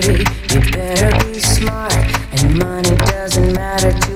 Feel the drift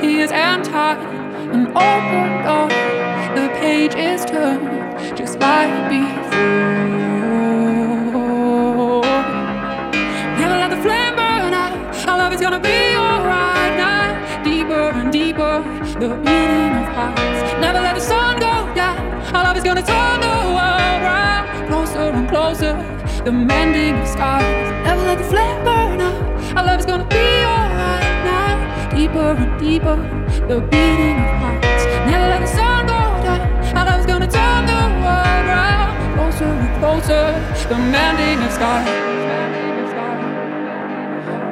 tears and time. An open door, the page is turned just like before. Never let the flame burn out. Our love is gonna be alright now. Deeper and deeper, the beating of hearts. Never let the sun go down. Our love is gonna turn the world round. Closer and closer, the mending of scars. Never let the flame burn Deeper and deeper, the beating of hearts. Never let the sun go down. Our love is gonna turn the world round. Closer and closer, the mending of scars.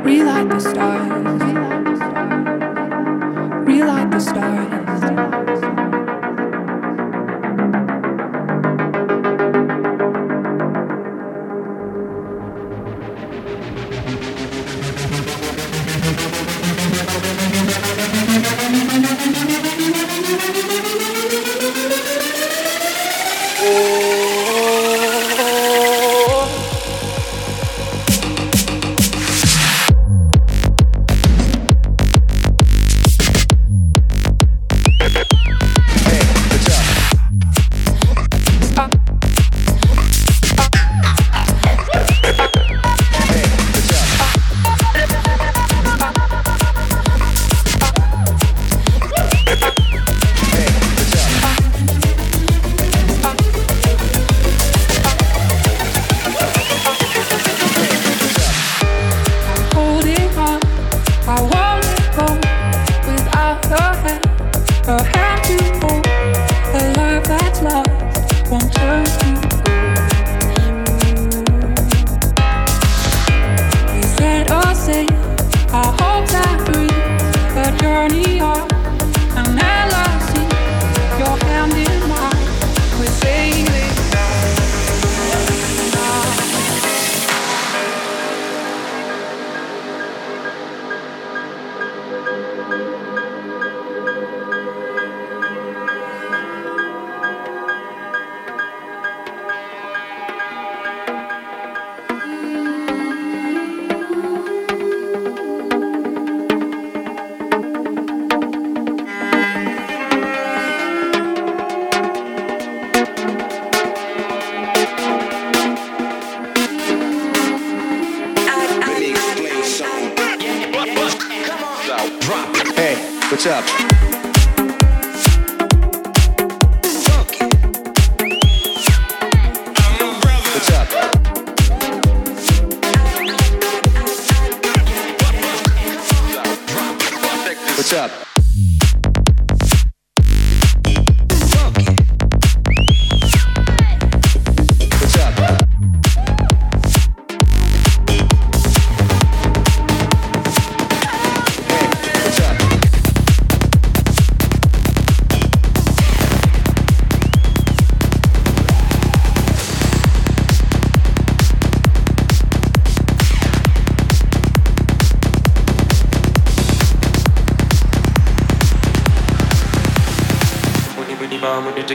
Relight the stars. Relight the stars.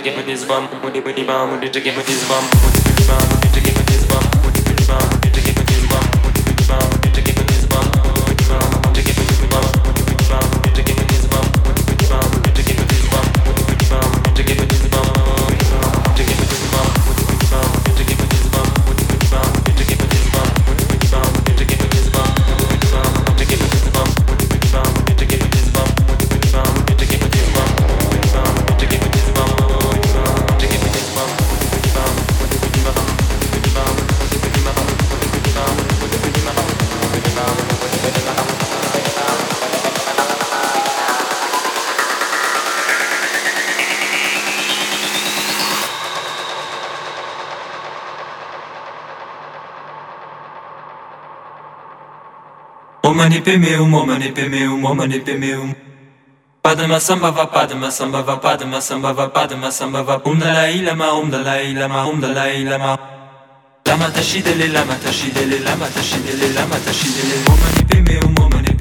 To get money's bum. Money, money, bum, money to get money's bum. Money, money, money Omani pe meu, omani pe meu, omani pe meu. Padma samba va padma samba va padma samba va padma samba va um dalai lama um dalai lama um dalai lama lama tashidele lama tashidele lama tashidele lama tashidele omani pe meu omani pe meu omani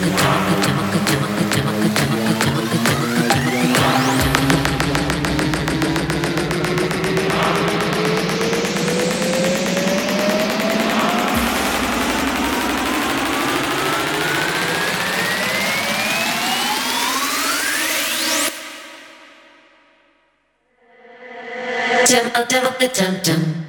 dum dum.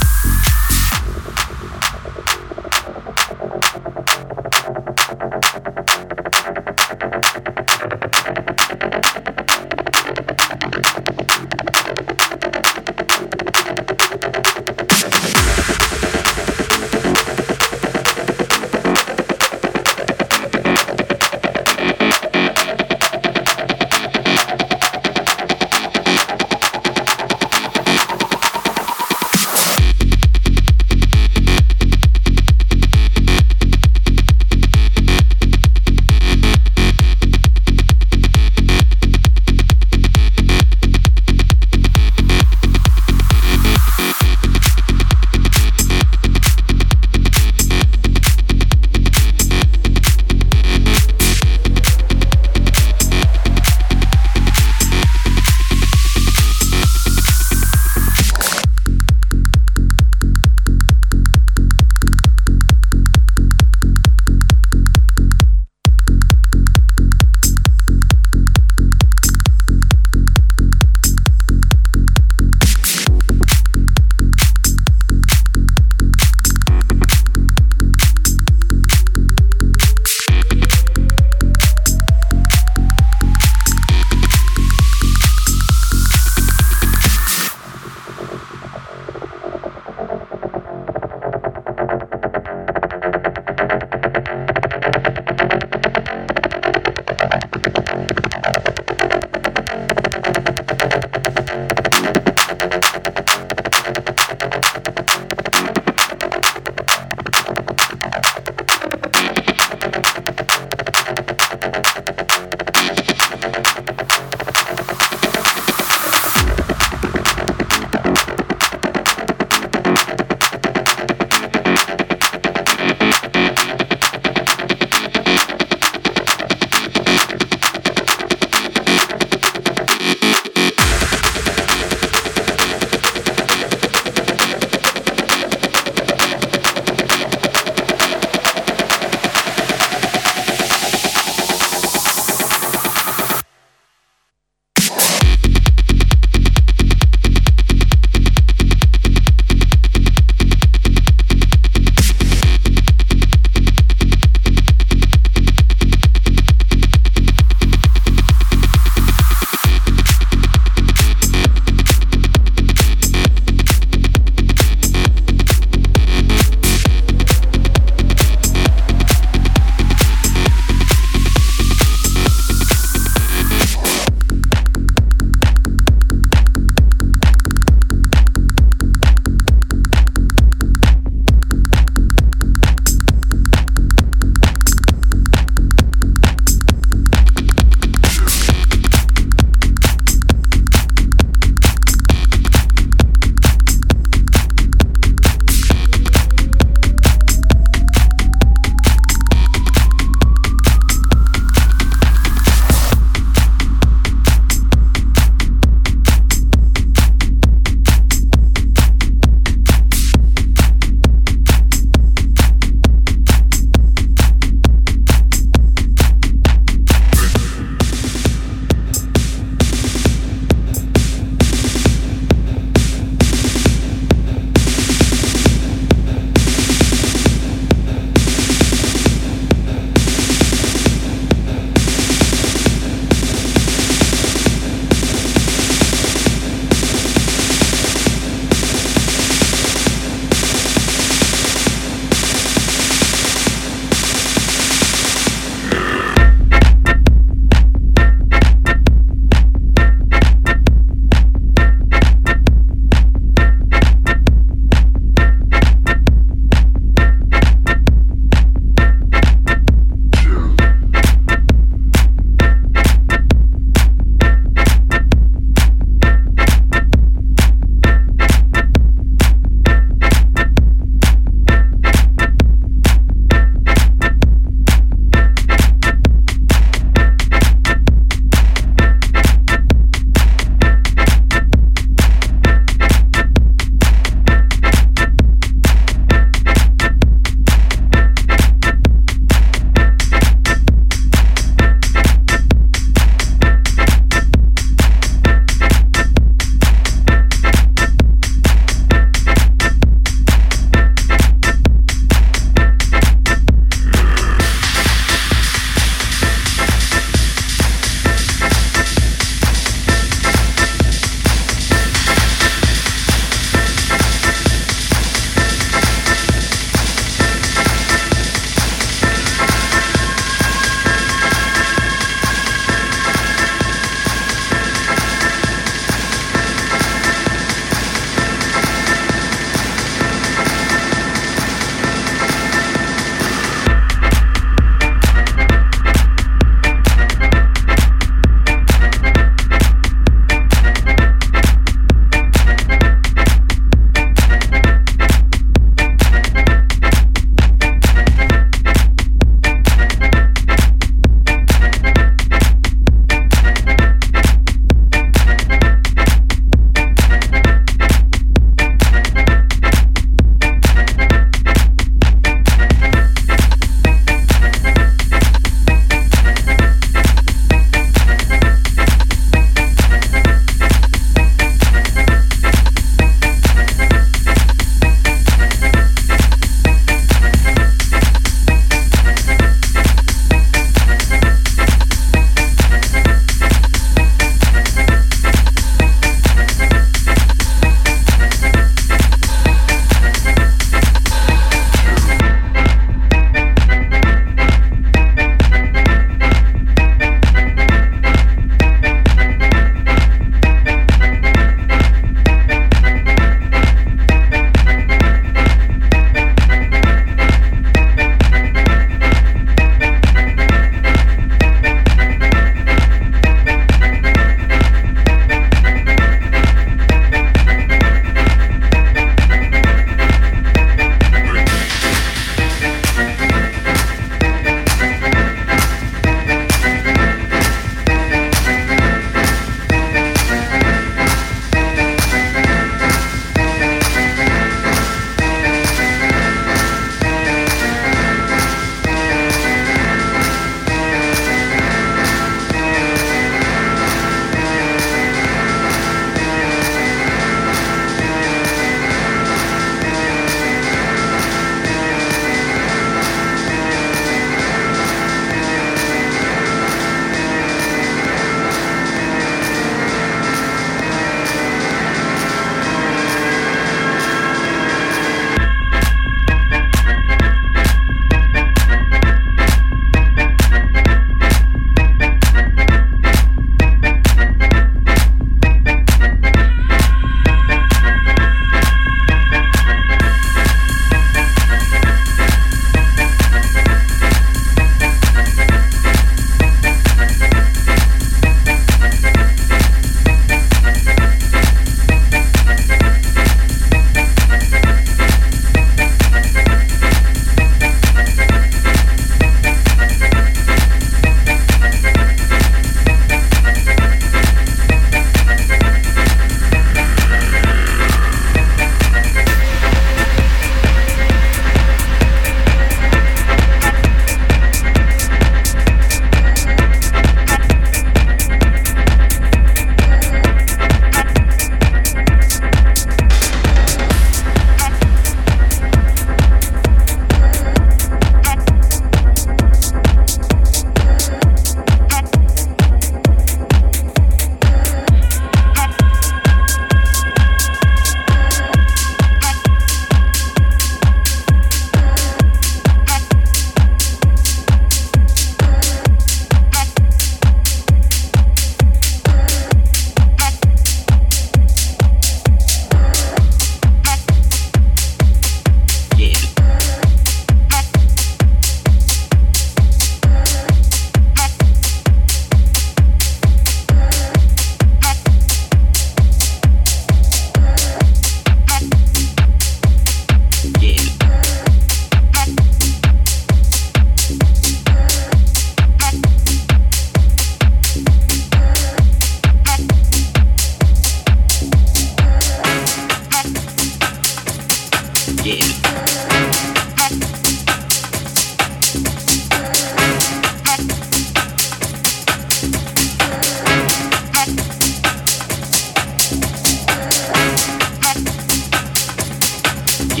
I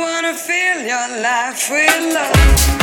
wanna fill your life with love.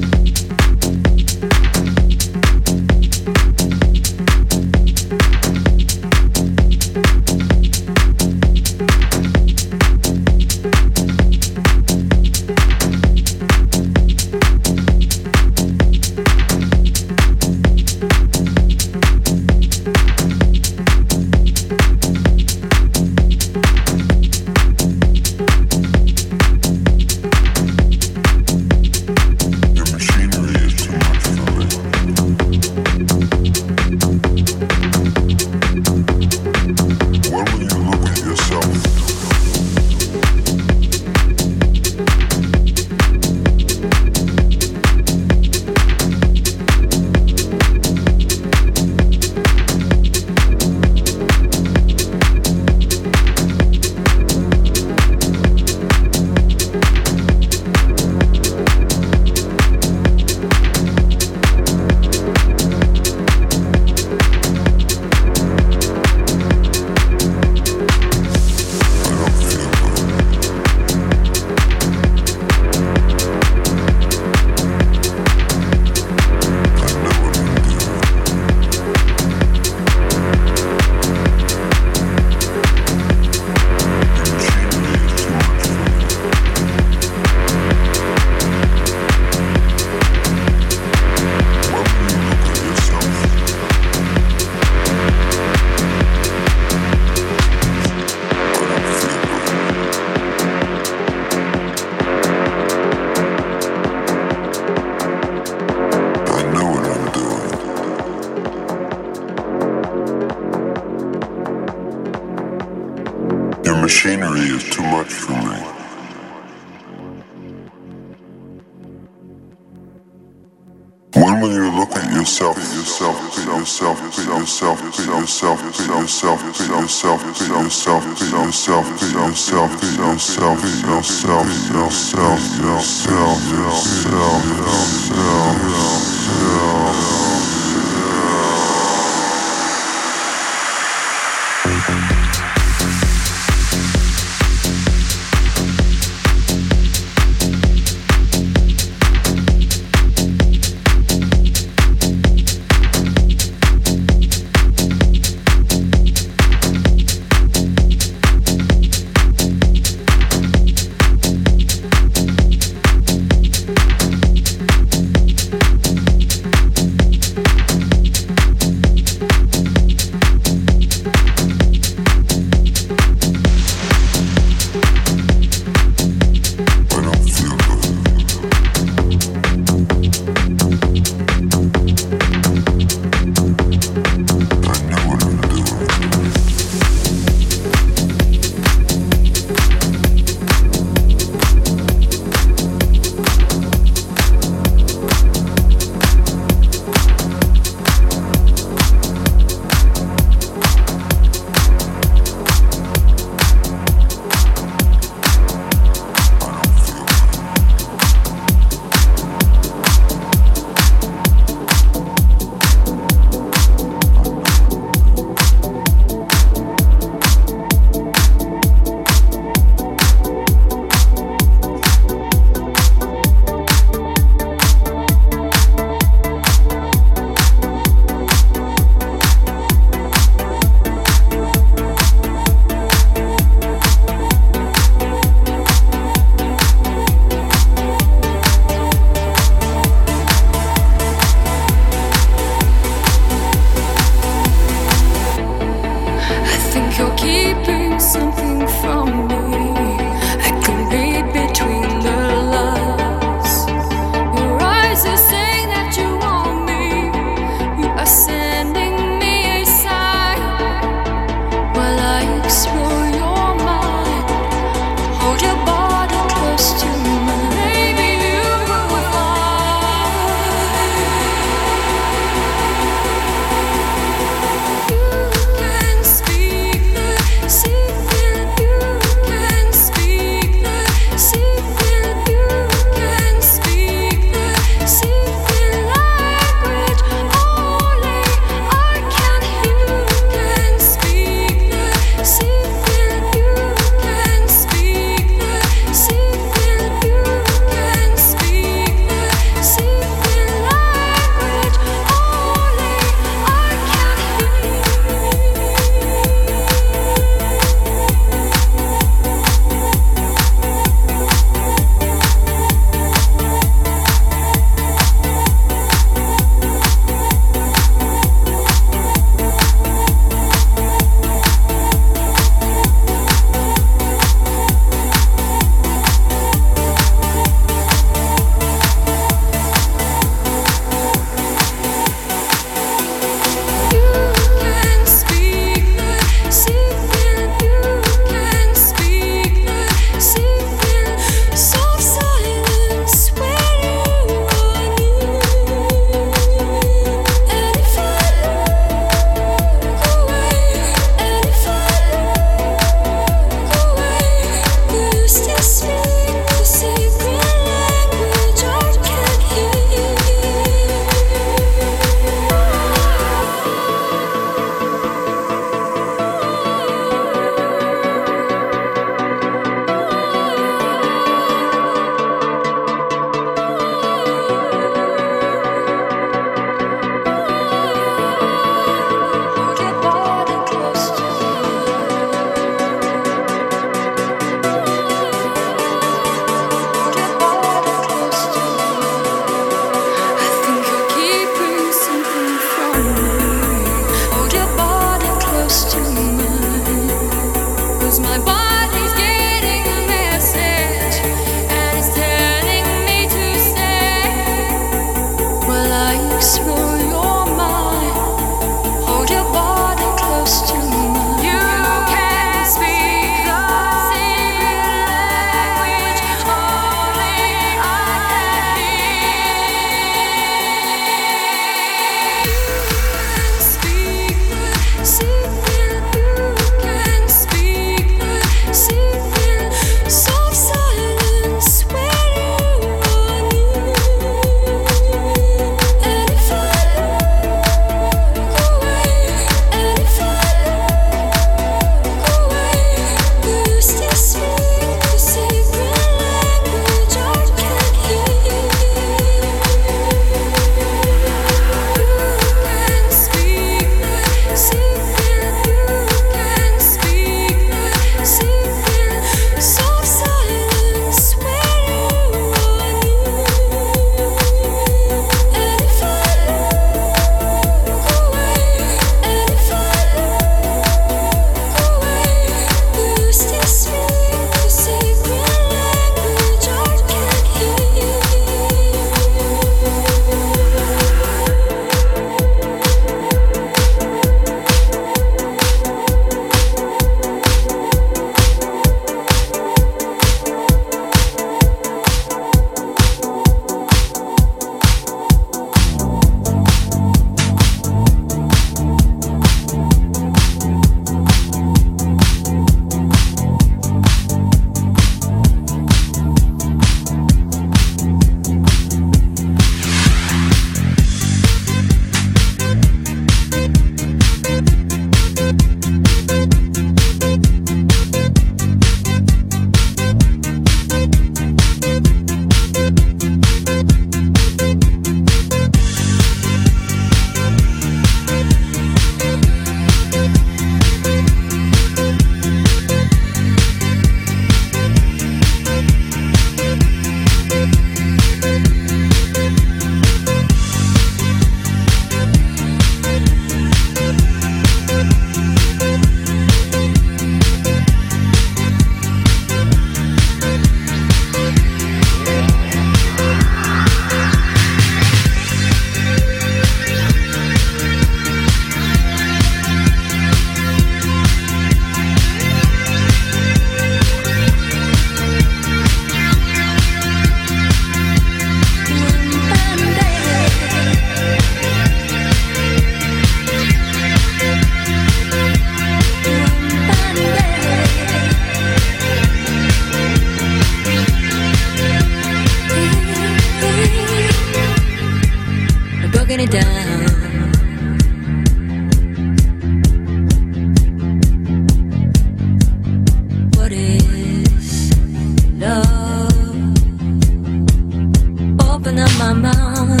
open up my mouth,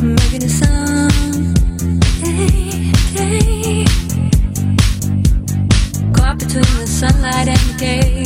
making a sound. Hey, hey. Caught between the sunlight and the day.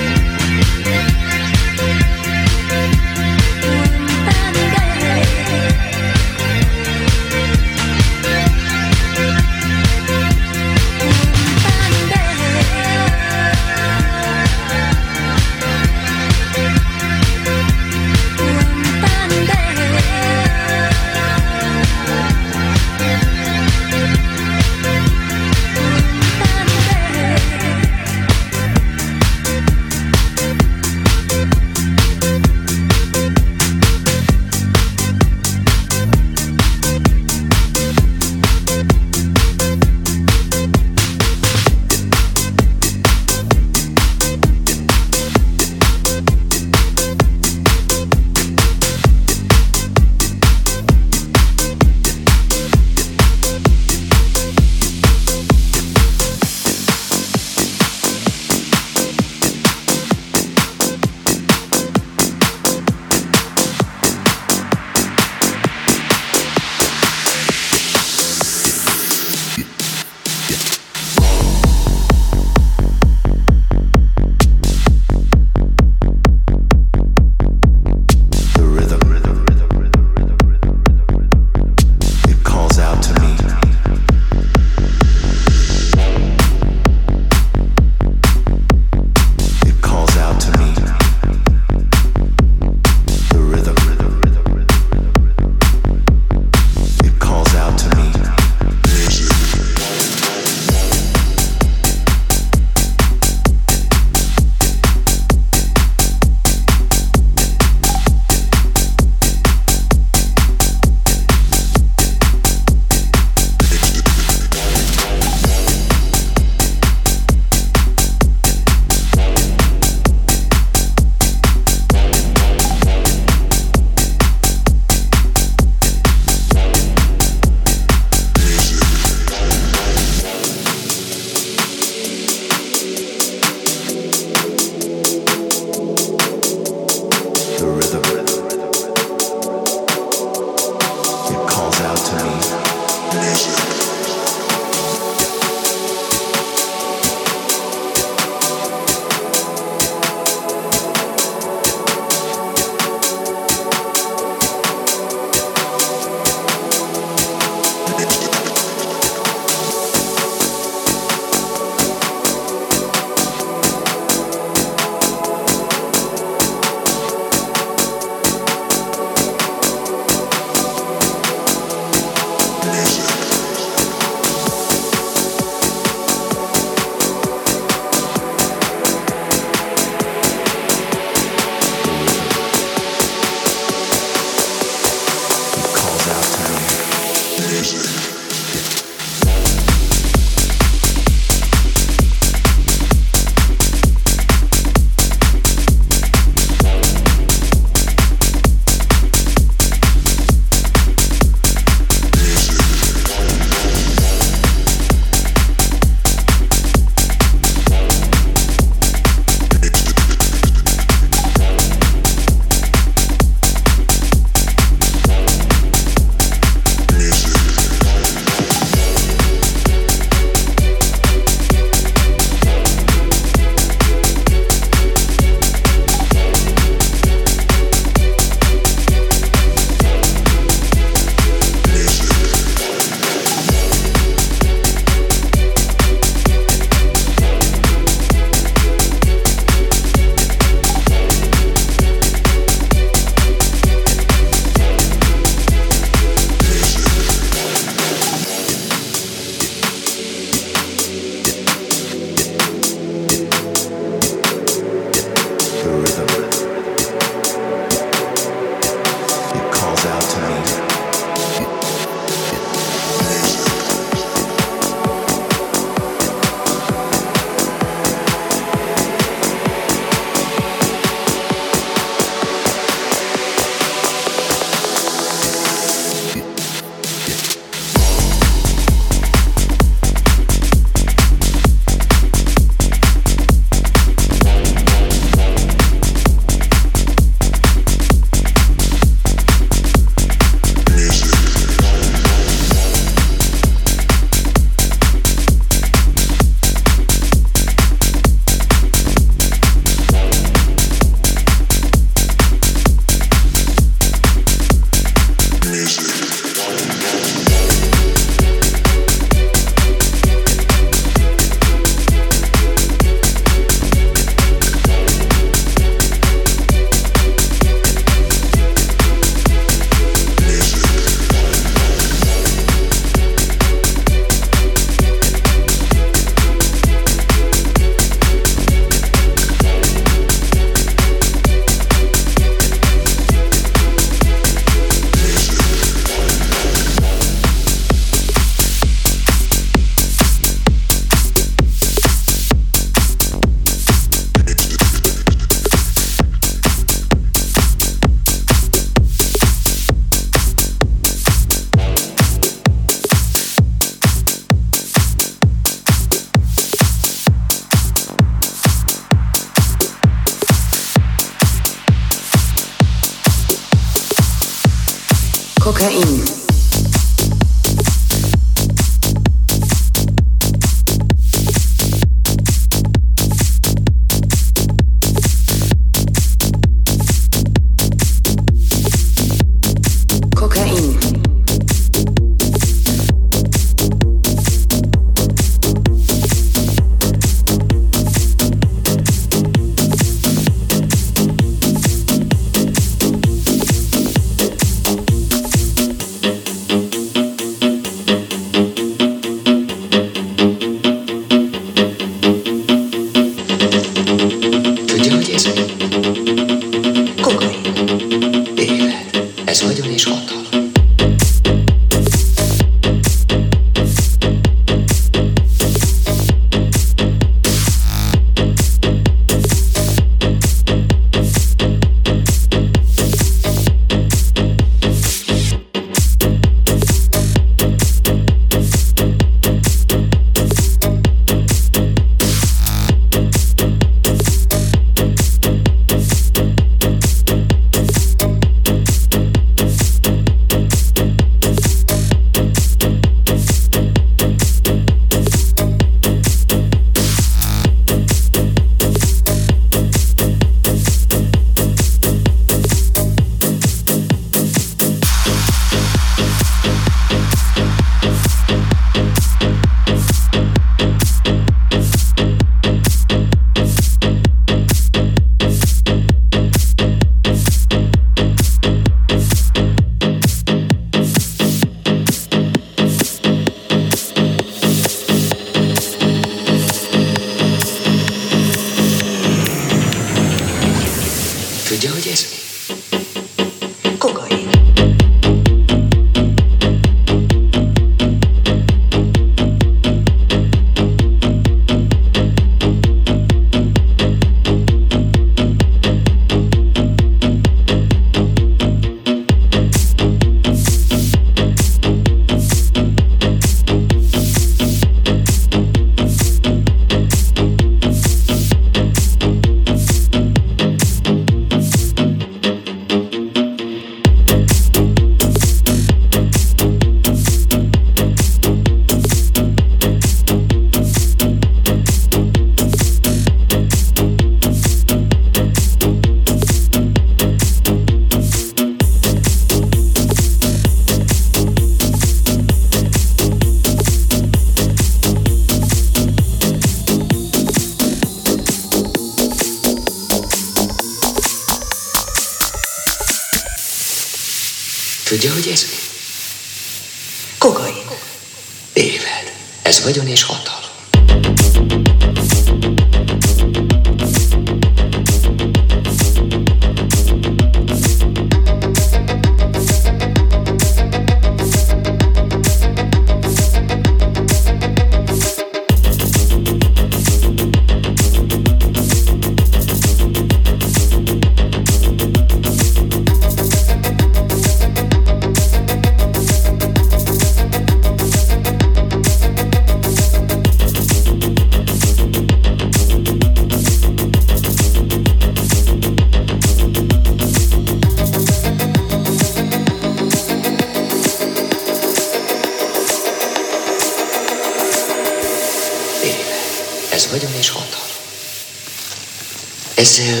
es el